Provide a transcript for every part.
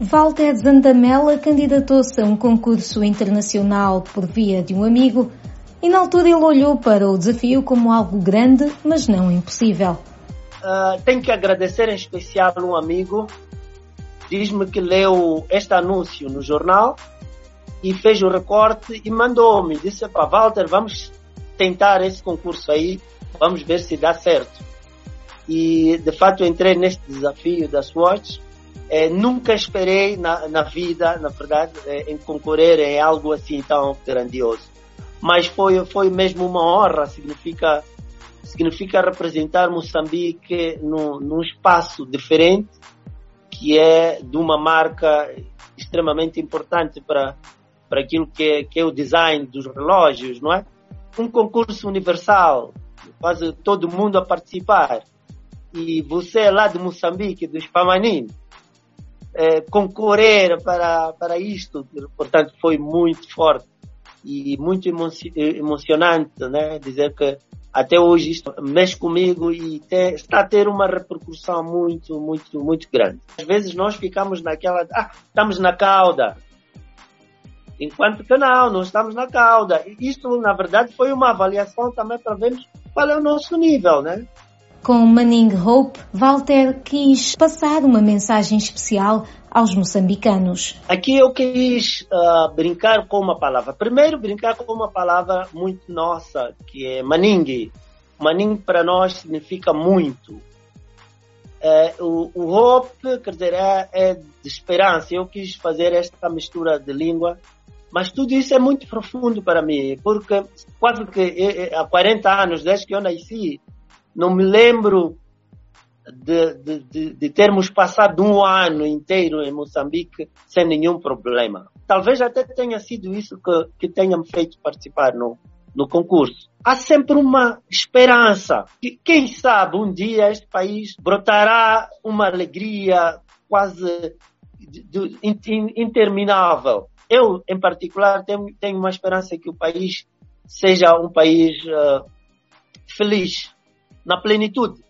Walter Zandamela candidatou-se a um concurso internacional por via de um amigo e na altura ele olhou para o desafio como algo grande, mas não impossível. Uh, tenho que agradecer em especial um amigo, diz-me que leu este anúncio no jornal e fez o recorte e mandou-me, disse, para Walter, vamos tentar esse concurso aí, vamos ver se dá certo. E de fato entrei neste desafio da Swatch é, nunca esperei na, na, vida, na verdade, é, em concorrer em algo assim tão grandioso. Mas foi, foi mesmo uma honra, significa, significa representar Moçambique num, num espaço diferente, que é de uma marca extremamente importante para, para aquilo que é, que é o design dos relógios, não é? Um concurso universal, quase todo mundo a participar. E você é lá de Moçambique, do Spamanini, é, concorrer para, para isto. Portanto, foi muito forte e muito emocionante, né? Dizer que até hoje isto mexe comigo e está a ter uma repercussão muito, muito, muito grande. Às vezes nós ficamos naquela, ah, estamos na cauda. Enquanto que não, não estamos na cauda. Isto, na verdade, foi uma avaliação também para vermos qual é o nosso nível, né? Com Manning Hope, Walter quis passar uma mensagem especial aos moçambicanos. Aqui eu quis uh, brincar com uma palavra. Primeiro, brincar com uma palavra muito nossa, que é Maning. Maning para nós significa muito. É, o, o, hope, quer dizer, é, é, de esperança. Eu quis fazer esta mistura de língua, mas tudo isso é muito profundo para mim, porque quase que há 40 anos, desde que eu nasci, não me lembro de, de, de, de, termos passado um ano inteiro em Moçambique sem nenhum problema. Talvez até tenha sido isso que, que tenha me feito participar no, no concurso. Há sempre uma esperança que, quem sabe, um dia este país brotará uma alegria quase interminável. Eu, em particular, tenho, tenho uma esperança que o país seja um país uh, feliz, na plenitude,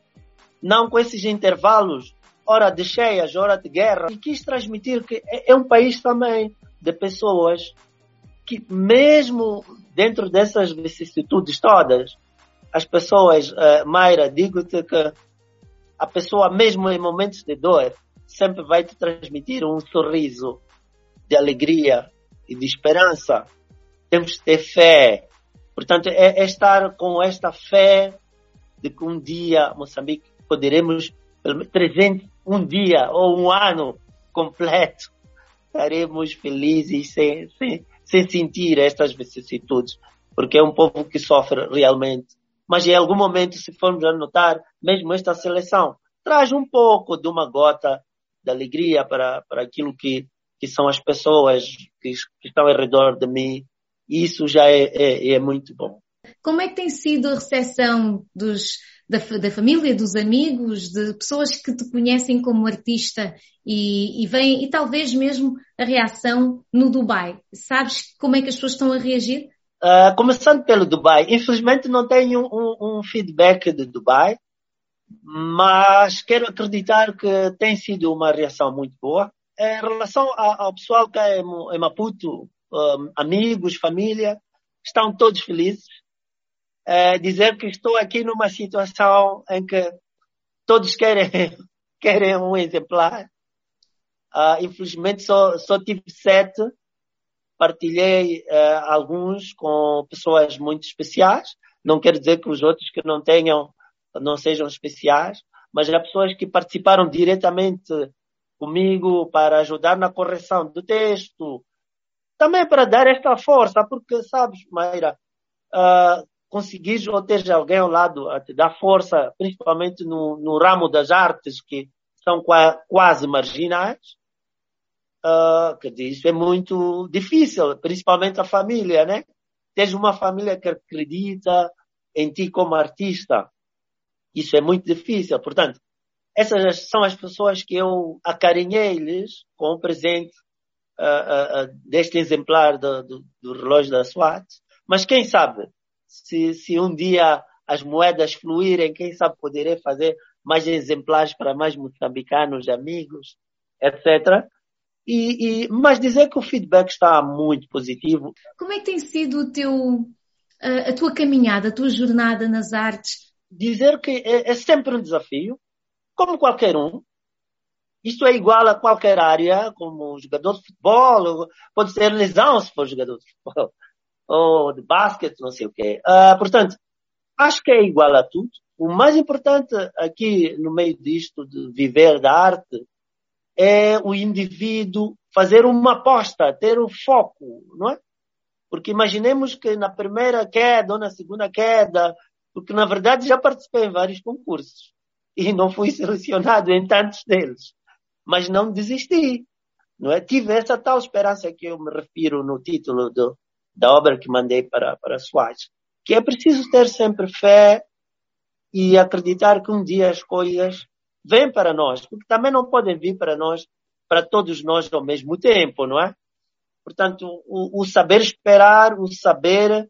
não com esses intervalos, hora de cheias, hora de guerra. E quis transmitir que é, é um país também de pessoas que, mesmo dentro dessas vicissitudes todas, as pessoas, uh, Mayra, digo-te que a pessoa, mesmo em momentos de dor, sempre vai te transmitir um sorriso de alegria e de esperança. Temos que ter fé. Portanto, é, é estar com esta fé de que um dia Moçambique poderemos, 300, um dia ou um ano completo, estaremos felizes sem, sem, sem sentir estas vicissitudes, porque é um povo que sofre realmente. Mas em algum momento, se formos a notar, mesmo esta seleção traz um pouco de uma gota de alegria para, para aquilo que, que são as pessoas que, que estão ao redor de mim. Isso já é, é, é muito bom. Como é que tem sido a recepção dos, da, da, família, dos amigos, de pessoas que te conhecem como artista e, e vem, e talvez mesmo a reação no Dubai? Sabes como é que as pessoas estão a reagir? Uh, começando pelo Dubai, infelizmente não tenho um, um, feedback de Dubai, mas quero acreditar que tem sido uma reação muito boa. Em relação ao, pessoal que é em Maputo, um, amigos, família, estão todos felizes é, dizer que estou aqui numa situação em que todos querem, querem um exemplar. Uh, infelizmente só, só tive sete. Partilhei uh, alguns com pessoas muito especiais. Não quer dizer que os outros que não tenham, não sejam especiais, mas há pessoas que participaram diretamente comigo para ajudar na correção do texto. Também para dar esta força, porque sabes, Maíra, uh, conseguires ou teres alguém ao lado a te dar força, principalmente no, no ramo das artes que são qua, quase marginais, uh, quer dizer, isso é muito difícil, principalmente a família, né? Tens uma família que acredita em ti como artista. Isso é muito difícil. Portanto, essas são as pessoas que eu acarinhei-lhes com o presente uh, uh, deste exemplar do, do, do relógio da SWAT. Mas quem sabe, se, se um dia as moedas fluírem, quem sabe poderei fazer mais exemplares para mais moçambicanos, amigos, etc. E, e, mas dizer que o feedback está muito positivo. Como é que tem sido o teu, a, a tua caminhada, a tua jornada nas artes? Dizer que é, é sempre um desafio, como qualquer um. Isto é igual a qualquer área, como jogador de futebol, pode ser lesão se for jogador de futebol, ou de basquete, não sei o quê. Uh, portanto, acho que é igual a tudo. O mais importante aqui no meio disto de viver da arte é o indivíduo fazer uma aposta, ter o foco, não é? Porque imaginemos que na primeira queda ou na segunda queda, porque na verdade já participei em vários concursos e não fui selecionado em tantos deles, mas não desisti, não é? Tive essa tal esperança que eu me refiro no título do, da obra que mandei para para Swatch, que é preciso ter sempre fé e acreditar que um dia as coisas vêm para nós, porque também não podem vir para nós, para todos nós ao mesmo tempo, não é? Portanto, o, o saber esperar, o saber,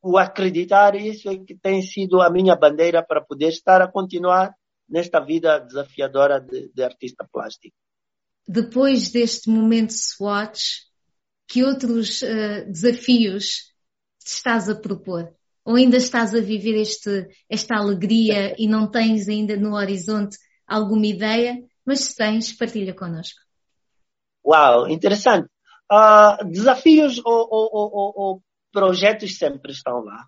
o acreditar, isso é que tem sido a minha bandeira para poder estar a continuar nesta vida desafiadora de, de artista plástico. Depois deste momento Swatch, que outros uh, desafios estás a propor? Ou ainda estás a viver este, esta alegria e não tens ainda no horizonte alguma ideia? Mas se tens, partilha connosco. Uau, interessante. Uh, desafios ou, ou, ou, ou, projetos sempre estão lá.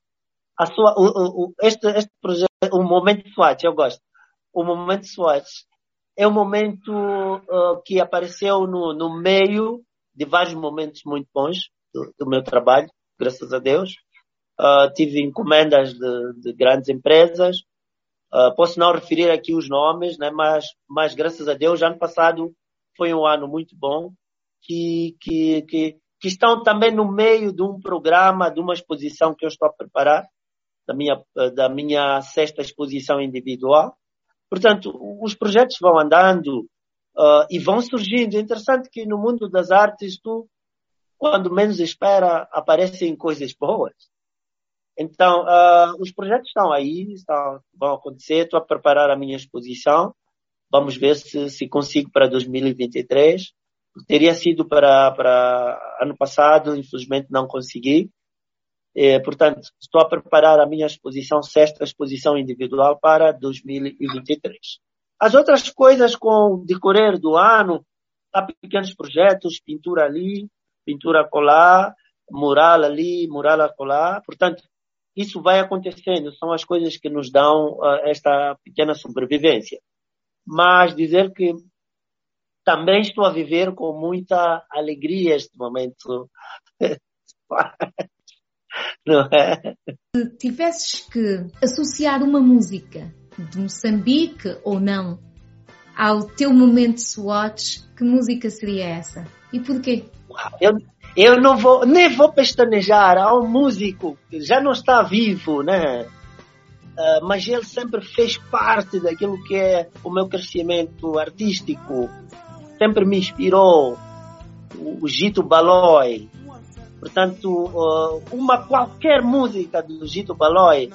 A sua, o, o, este, este projeto, o momento SWAT, eu gosto. O momento SWAT é um momento uh, que apareceu no, no meio de vários momentos muito bons do, do meu trabalho, graças a Deus. Uh, tive encomendas de, de grandes empresas. Uh, posso não referir aqui os nomes, né? mas, mas graças a Deus, ano passado foi um ano muito bom, que, que, que, que estão também no meio de um programa, de uma exposição que eu estou a preparar, da minha, da minha sexta exposição individual. Portanto, os projetos vão andando uh, e vão surgindo. É interessante que no mundo das artes, tu, quando menos espera, aparecem coisas boas. Então, uh, os projetos estão aí, estão, vão acontecer. Estou a preparar a minha exposição. Vamos ver se, se consigo para 2023. Teria sido para, para ano passado, infelizmente não consegui. É, portanto, estou a preparar a minha exposição, sexta exposição individual para 2023. As outras coisas com o decorrer do ano, há pequenos projetos, pintura ali, pintura colar, mural ali, mural a colar. Portanto, isso vai acontecendo, são as coisas que nos dão uh, esta pequena sobrevivência. Mas dizer que também estou a viver com muita alegria este momento. Não é? Se tivesses que associar uma música de Moçambique ou não ao teu momento Swatch, que música seria essa? E porquê? Eu, eu não vou, nem vou pestanejar. Há um músico que já não está vivo, né? Uh, mas ele sempre fez parte daquilo que é o meu crescimento artístico. Sempre me inspirou. O Gito Baloi. Portanto, uh, uma qualquer música do Gito Baloi,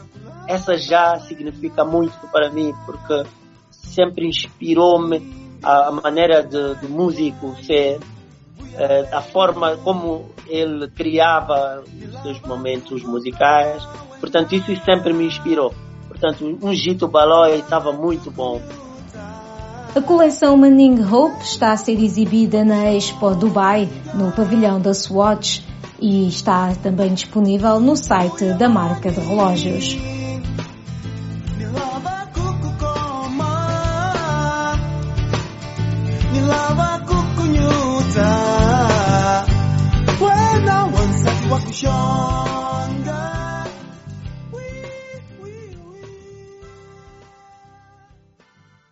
essa já significa muito para mim, porque sempre inspirou-me a, maneira de, de músico ser eh, a forma como ele criava os seus momentos musicais. Portanto, isso sempre me inspirou. Portanto, um Gito Balói estava muito bom. A coleção Manning Hope está a ser exibida na Expo Dubai, no pavilhão da Swatch, e está também disponível no site da marca de relógios. Sean.